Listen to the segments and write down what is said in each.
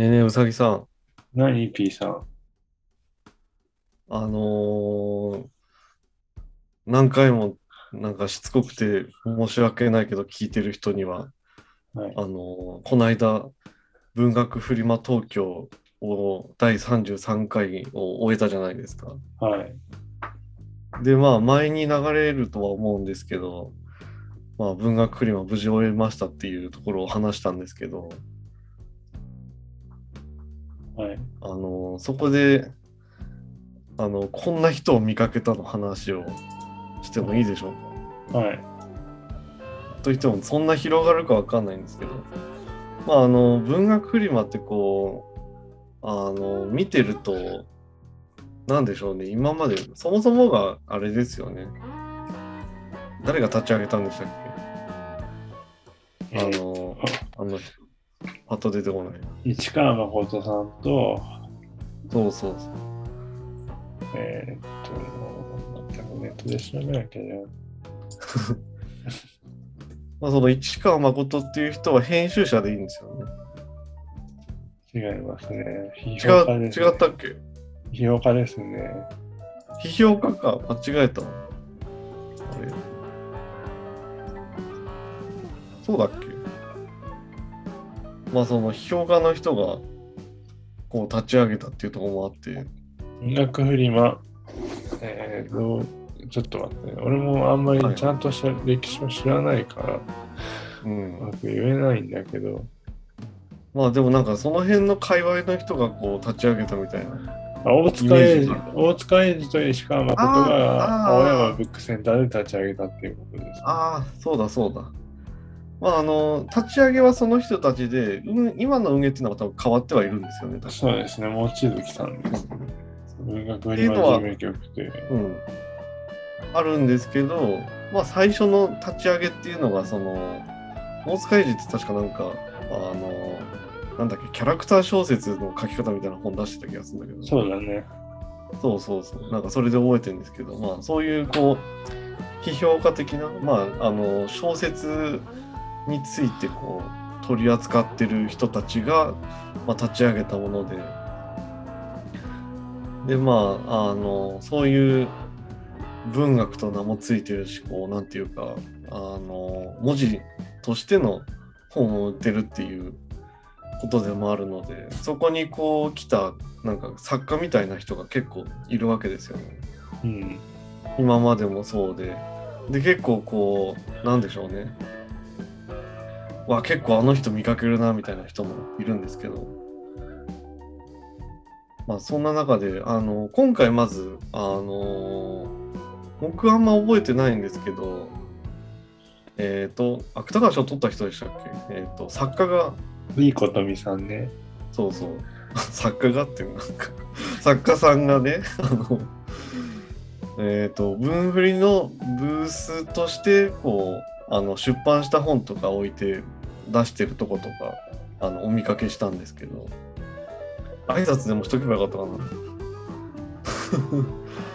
ねえねえ、うさぎさん。何 ?P さん？あのー何回もなんかしつこくて申し訳ないけど聞いてる人には、はい。あのーこの間、文学フリマ東京を第33回を終えたじゃないですか。はい。で、まあ、前に流れるとは思うんですけど、まあ、文学フリマ無事終えましたっていうところを話したんですけど、はい。あのそこであのこんな人を見かけたの話をしてもいいでしょ？うかはい。といってもそんな広がるかわかんないんですけど。まああの文学フリマってこうあの見てるとなんでしょうね。今までそもそもがあれですよね。誰が立ち上げたんでしたっけ？あのあのパッと出てこない市川誠さんと、そうそうそう。えーっと、全くネットで調べなきゃね。まあその市川誠っていう人は編集者でいいんですよね。違いますね。批違評家うです、違ったっけ？批評家ですね。批評家か。間違えた。あれ。そうだっけ？まあその批評家の人がこう立ち上げたっていうところもあって。音楽フリマ、えー、どうちょっと待ってね。俺もあんまりちゃんとした歴史を知らないから、うん。うまく言えないんだけど、まあでもなんかその辺の界隈の人がこう立ち上げたみたいな。あ大塚英二、大塚英二と石川誠あがー青山ブックセンターで立ち上げたっていうことです。ああそうだそうだまああの立ち上げはその人たちで、うん、今の運営っていうのは多分変わってはいるんですよねそうですね、望月さんです。文学フリマっていうのは。うん、あるんですけど、まあ、最初の立ち上げっていうのがその大塚英二って確かなんかあのなんだっけキャラクター小説の書き方みたいな本出してた気がするんだけどそうだね。そうそうそうなんかそれで覚えてるんですけど、まあ、そういうこう批評家的な、まあ、あの小説についてこう取り扱ってる人たちが、まあ、立ち上げたものででまああのそういう文学と名もついてるしこうなんていうかあの文字としての本を売ってるっていうことでもあるのでそこにこう来たなんか作家みたいな人が結構いるわけですよね。うん。今までもそうで。で結構こうなんでしょうね。わ結構あの人見かけるなみたいな人もいるんですけど。まあそんな中であの今回まずあの僕あんま覚えてないんですけどえっ、と芥川賞取った人でしたっけ？えっ、と作家がいいことみさんね。そうそう。作家がっていうのなんか作家さんがね、あの、えっ、と、文振りのブースとして、こう、あの、出版した本とか置いて出してるとことか、あの、お見かけしたんですけど、挨拶でもしとけばよかったかな。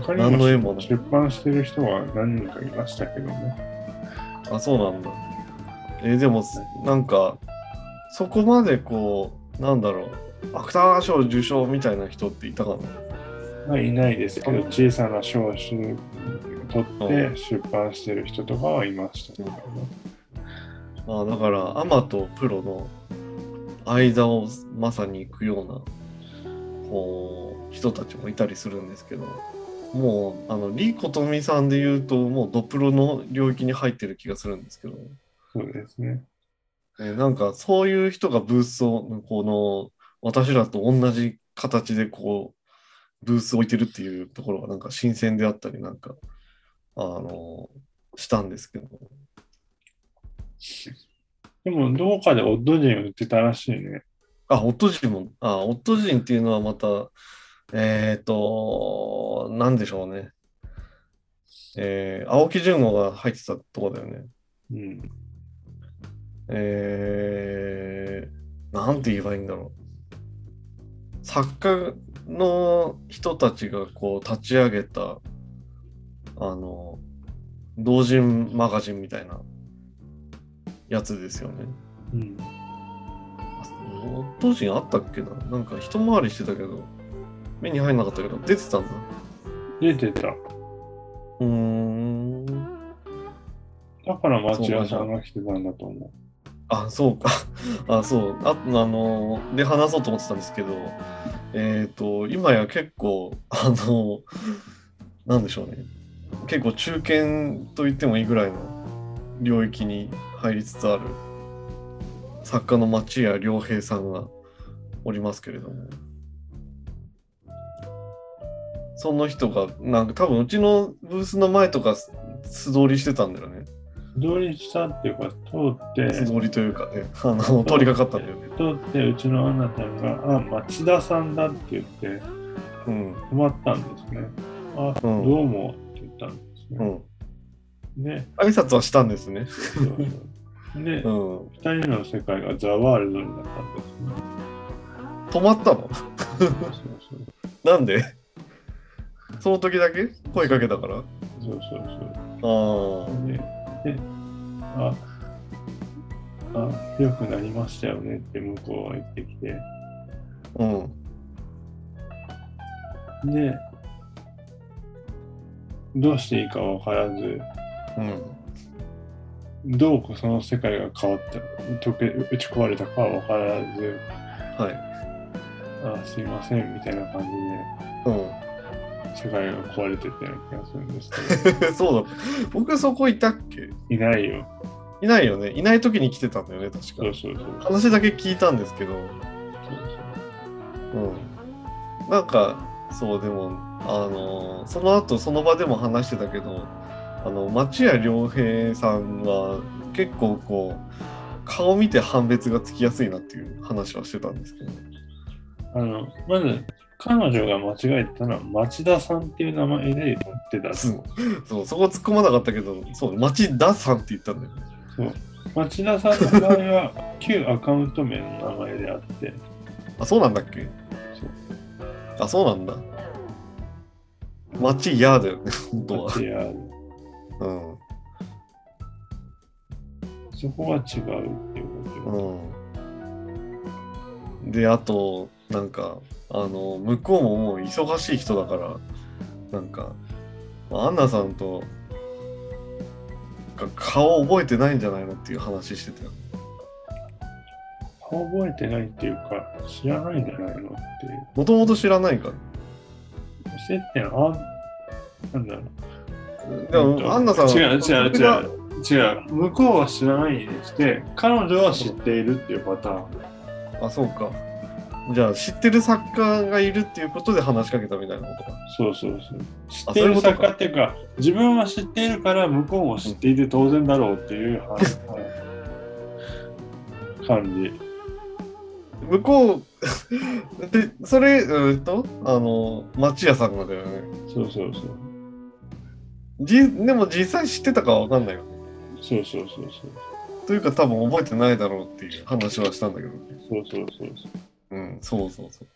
他に何の絵もないも出版してる人は何人かいましたけどね。あ、そうなんだ。えーでも、なんか、そこまでこう、なんだろう、芥川賞受賞みたいな人っていたかなまあ、いないですけど、小さな賞を取って出版してる人とかはいましたけどね。まあだからアマとプロの間をまさに行くようなこう人たちもいたりするんですけどもうあのリコトミさんで言うともうドプロの領域に入ってる気がするんですけど、そうですね。ね、なんかそういう人がブースをこの私らと同じ形でこうブースを置いてるっていうところがなんか新鮮であったりなんかあのしたんですけどでも、どうかでオッド人売ってたらしいね。あ、オット人も、あ、オット人っていうのはまた、えっと、なんでしょうね。えー、青木純吾が入ってたとこだよね。うん。えー、なんて言えばいいんだろう。作家の人たちがこう立ち上げた、あの、同人マガジンみたいなやつですよね。うん。当時あったっけな？なんか一回りしてたけど、目に入んなかったけど、出てたんだ。出てた。うーん。だから町屋さんが来てたんだと思う。あ、そうか。あ、そう。ああの、で話そうと思ってたんですけど、えっ、と、今や結構、あの、なんでしょうね。結構中堅と言ってもいいぐらいの領域に入りつつある作家の町屋良平さんがおりますけれども。その人が、なんか多分うちのブースの前とか素通りしてたんだよね。素通りしたっていうか、通って、素通りというかね、あの、通りかかったんだよね。通って、うちのアンナちゃんが、あ、町田さんだって言って、うん。止まったんですね。あ、うんどうもって言ったんですうね。ん。で、挨拶はしたんですね。そう。そうで、うん。二人の世界がザワールドになったんですね。止まったの？そうそうなんで？その時だけ？声かけたから？あそうそう。あそう。で、で、あ、あ、良くなりましたよねって向こうは言ってきて、うん。で、どうしていいか分からず、うん。どうその世界が変わった、溶け打ち壊れたかは分からず、はい。あすいませんみたいな感じうで世界が壊れてったような気がするんですけん。そうだ。僕そこいたっけ？ど、いないよ。いないよね。いない時に来てたんだよね、確か。そうそうそう。話だけ聞いたんですけど。そううん。なんか、そう、でも、あのその後その場でも話してたけど、あの、町屋良平さんは結構こう、顔見て判別がつきやすいなっていう話はしてたんですけど。あの、まず、彼女が間違えてたのは町田さんっていう名前で言ってた。そうそう、そこ突っ込まなかったけど、そう、町田さんって言ったんだよね。そう。町田さんの場合は 旧アカウント名の名前であって、あ、そうなんだっけ？そうあ、そうなんだ。町屋だよね、本当は。町屋うん。そこは違うっていうことよ。うん。で、あと、なんか、あの、向こうももう忙しい人だから、なんか、まあアンナさんと、が顔覚えてないんじゃないのっていう話してたよ。顔覚えてないっていうか、知らないんじゃないのっていう。もともと知らないから。接点あ、なんだろう。でも、アンナさんは違う違う違う。違う。向こうは知らないにして、彼女は知っているっていうパターン。あ、そうか。じゃあ、知ってる作家がいるっていうことで話しかけたみたいなことか。そうそうそう。知あっている作家っていうか、自分は知っているから向こうも知っていて当然だろうっていうは感じ。向こう、で、それ、うーんと、あの、町屋さんがだよね。そうそうそう。じでも実際知ってたかはわかんないよね。そうそうそうそう。というか多分覚えてないだろうっていう話はしたんだけどね。そうそうそうそう。うん、そうそうそう。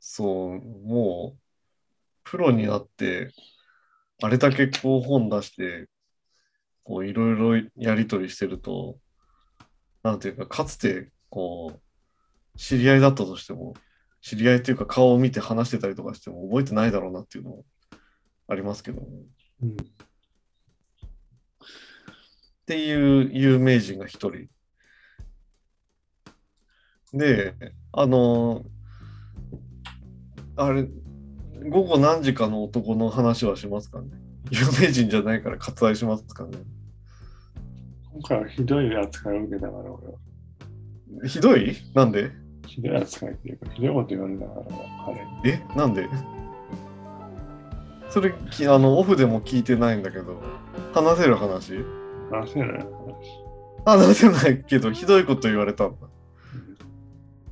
そう、もう、プロになって、あれだけこう本出して、こういろいろやりとりしてると、なんていうか、かつて、こう、知り合いだったとしても、知り合いっていうか顔を見て話してたりとかしても覚えてないだろうなっていうのもありますけどね。うん、っていう有名人が一人。で、あの、あれ、午後何時かの男の話はしますかね。有名人じゃないから割愛しますかね。今回はひどい扱いを受けたから、俺は。ひどい？なんで？ひどい扱いっていうか、ひどいこと言われたから、彼に。え？なんで？それきあのオフでも聞いてないんだけど。話せる話？話せない話。話せないけどひどいこと言われたんだ。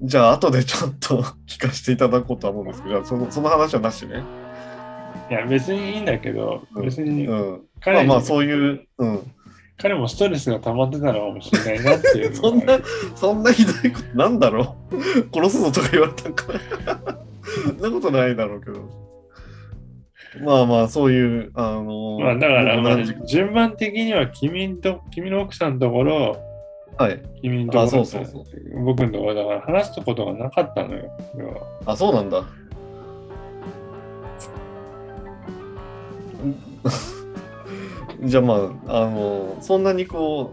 じゃあ後でちょっと 聞かせていただこうとは思うんですけどそのその話はなしね。いや、別にいいんだけど、うん。別にうん。まあまあそういううん。彼もストレスが溜まってたのかもしれないなっていう そんなそんなひどいことなんだろう？殺すぞとか言われたんかなそんなことないだろうけどまあまあそういうあのまあだから、順番的には君と君の奥さんのところ、はい。君のところあそうそうそう僕のところだから話したことがなかったのよ。あ、そうなんだ。じゃあまあ、あの、そんなにこ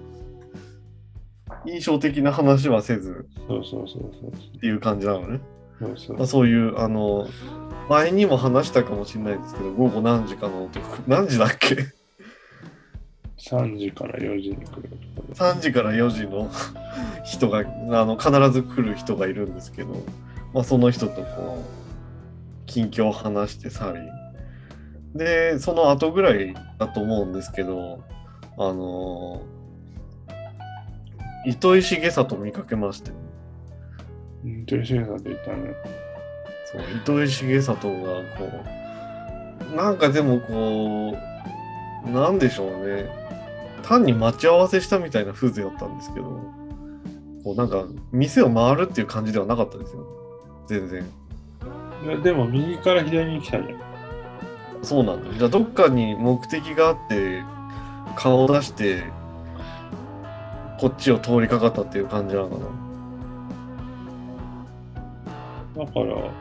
う、印象的な話はせずそうそうそうそう。っていう感じなのね。まあ、そう。いう、あの、前にも話したかもしれないですけど、午後何時かの男、何時だっけ？3時から4時に来るところ ?3 時から4時の人が、あの、必ず来る人がいるんですけど、まあ、その人とこう、近況を話して去り、で、その後ぐらいだと思うんですけど、あの糸井重里見かけまして、うん、というシさん。と言ったの。そう糸井重里がこうなん。かでもこうなん。でしょうね単に待ち合わせしたみたいな風情だったん。ですけどこうなん。か店を回るっていう感じではなかったですよ全然いやでも右から左に来たじゃん。そうなん。だじゃあどっかに目的があって顔を出してこっちを通りかかったっていう感じなのかなだから、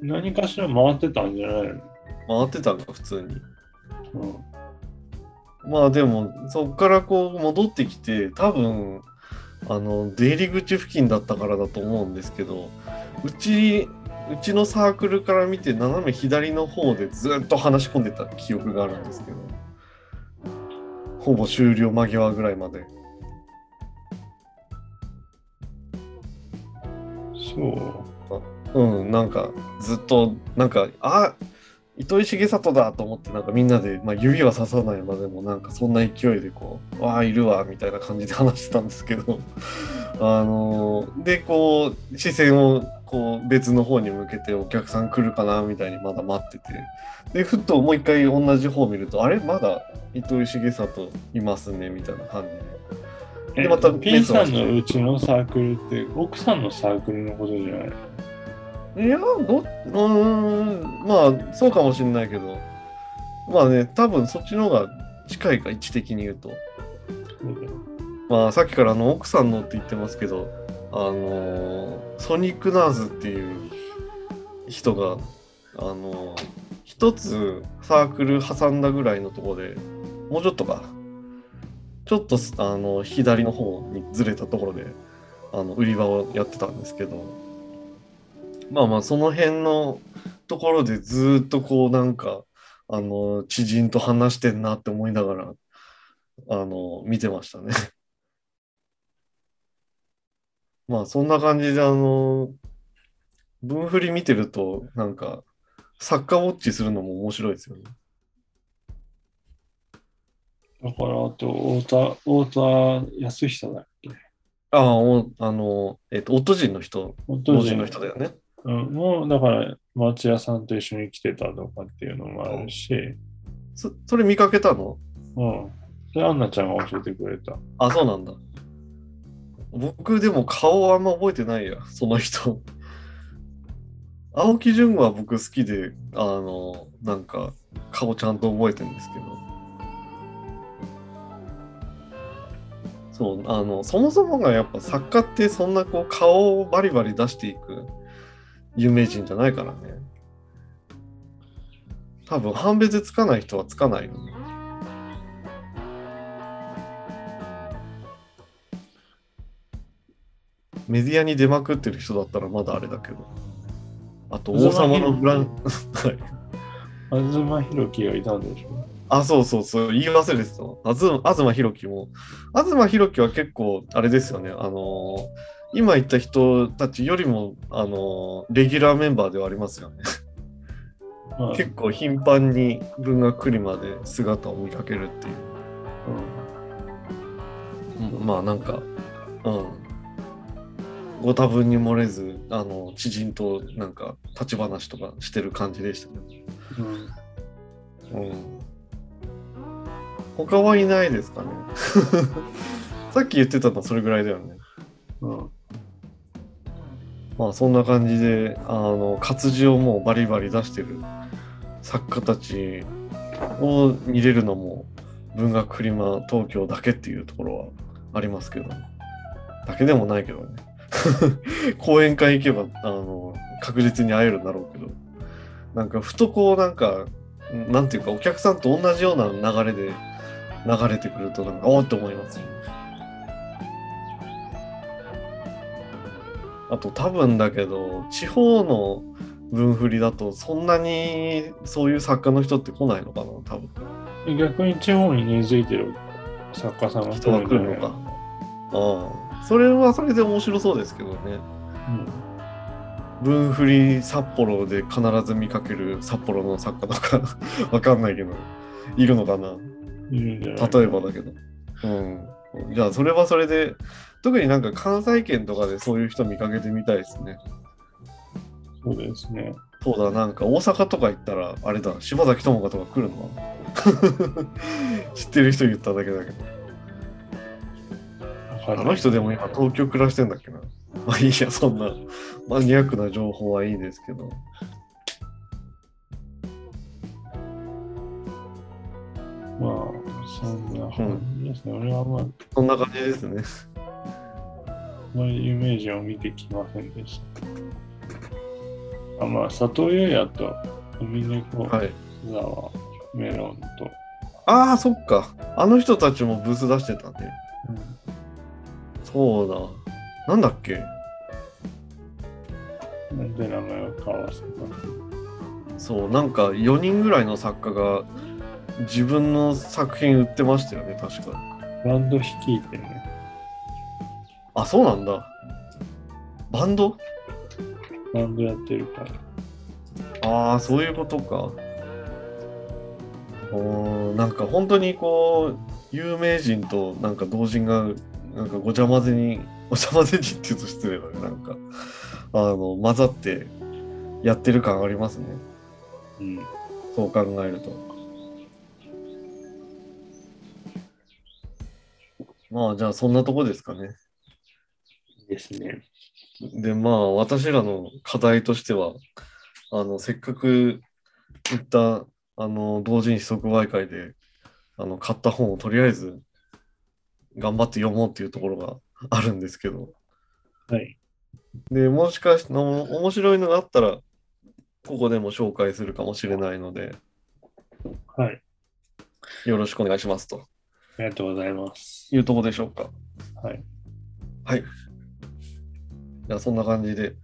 何かしら回ってたんじゃないの？回ってたんか普通に。うん。まあでもそっからこう戻ってきて多分あの出入り口付近だったからだと思うんですけどうちうちのサークルから見て斜め左の方でずっと話し込んでた記憶があるんですけどほぼ終了間際ぐらいまでそう。うんなんかずっとなんかあ糸井重里だと思ってなんかみんなで、まあ、指は刺さないまでもなんかそんな勢いでこう「わあいるわ」みたいな感じで話してたんですけど あのーでこう視線をこう別の方に向けてお客さん来るかなみたいにまだ待っててでふっともう一回同じ方を見るとあれ？まだ糸井重里いますねみたいな感じで。えでまた P さんのうちのサークルって奥さんのサークルのことじゃない？いや、ど、うーん、まあ、そうかもしれないけど、まあね、多分そっちの方が近いか、位置的に言うと。まあ、さっきからあの奥さんのって言ってますけど、あのーソニックナーズっていう人が、あのー一つサークル挟んだぐらいのところで、もうちょっとか、ちょっとあの左の方にずれたところで、あの売り場をやってたんですけど、まあまあその辺のところでずっとこうなんかあの知人と話してんなって思いながらあの見てましたね。まあそんな感じであの文振り見てるとなんかサッカーウォッチするのも面白いですよね。だから、あと、太田、太田康久だっけ？ああ、おあの、えっと、夫人の人、夫老人の人だよね。うん、もう、だから、町屋さんと一緒に来てたとかっていうのもあるし、そそれ見かけたの？うん。それ、アンナちゃんが教えてくれた。あ、そうなんだ。僕でも顔あんま覚えてないや、その人。青木純は僕好きで、あの、なんか顔ちゃんと覚えてるんですけど。そう、あの、そもそもがやっぱ作家ってそんなこう顔をバリバリ出していく有名人じゃないからね。多分判別つかない人はつかないよね。メディアに出まくってる人だったらまだあれだけど。あと、王様のブラン、はい。東博樹がいたんでしょうあ、そうそうそう、言い忘れてたわ。あず東博樹も。東博樹は結構、あれですよね。あのー今言った人たちよりも、あのーレギュラーメンバーではありますよね。まあ結構頻繁に文学クリマで姿を見かけるっていう。うんまあなんか、うん。ご多分に漏れず、あの、知人となんか立ち話とかしてる感じでしたね。うんうん。他はいないですかね。さっき言ってたのはそれぐらいだよね。うんまあそんな感じで、あの、活字をもうバリバリ出してる作家たちを見れるのも文学フリマ東京だけっていうところはありますけど。だけでもないけどね。講演会行けば、あの、確実に会えるんだろうけど。なんか、ふとこう、なんか、なんていうか、お客さんと同じような流れで流れてくると、なんか、おーって思います。あと、多分だけど、地方の文振りだと、そんなにそういう作家の人って来ないのかな、多分。逆に地方に根付いてる作家さんが人が来るのか。ああ、それはそれで面白そうですけどね。うん。文振り札幌で必ず見かける札幌の作家とか わかんないけど、いるのかな。んじゃない例えばだけど。うん。じゃあ、それはそれで、特になんか関西圏とかでそういう人見かけてみたいですね。そうですね。そうだ、なんか大阪とか行ったら、あれだ、柴崎友香とか来るの？知ってる人言っただけだけど。あの人でも今東京暮らしてんだっけな？まあいいや、そんなマニアックな情報はいいですけど。そんな感じですね。俺はまあ、そんな感じですね。あまり有名人を見てきませんでした。あまあ、佐藤優也と海猫はい。沢メロンと、ああ、そっか。あの人たちもブース出してたね。そうだ。なんだっけ？なんで名前を交わせたそう、なんか4人ぐらいの作家が自分の作品売ってましたよね、確か。バンド率いてね、あ、そうなんだ。バンド？バンドやってるから。ああ、そういうことか。おーなんか本当にこう、有名人となんか同人が、なんかごちゃ混ぜに、ごちゃ混ぜにって言うと失礼だね、なんか、あの、混ざってやってる感ありますね。うん。そう考えると。まあ、じゃあそんなとこですかね。ですね。で、まあ、私らの課題としては、あの、せっかく行った、あの、同人誌即売会で、あの、買った本をとりあえず、頑張って読もうっていうところがあるんですけど、はい。で、もしかして、の面白いのがあったら、ここでも紹介するかもしれないので、はい。よろしくお願いしますとありがとうございます。いうところでしょうか。はい。はい。じゃあ、そんな感じで、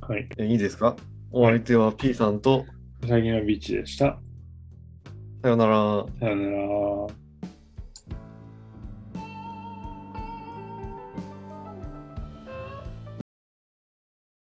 はい。えいいですか？お相手は P さんと、うさぎのビーチでした。さよなら。さよなら。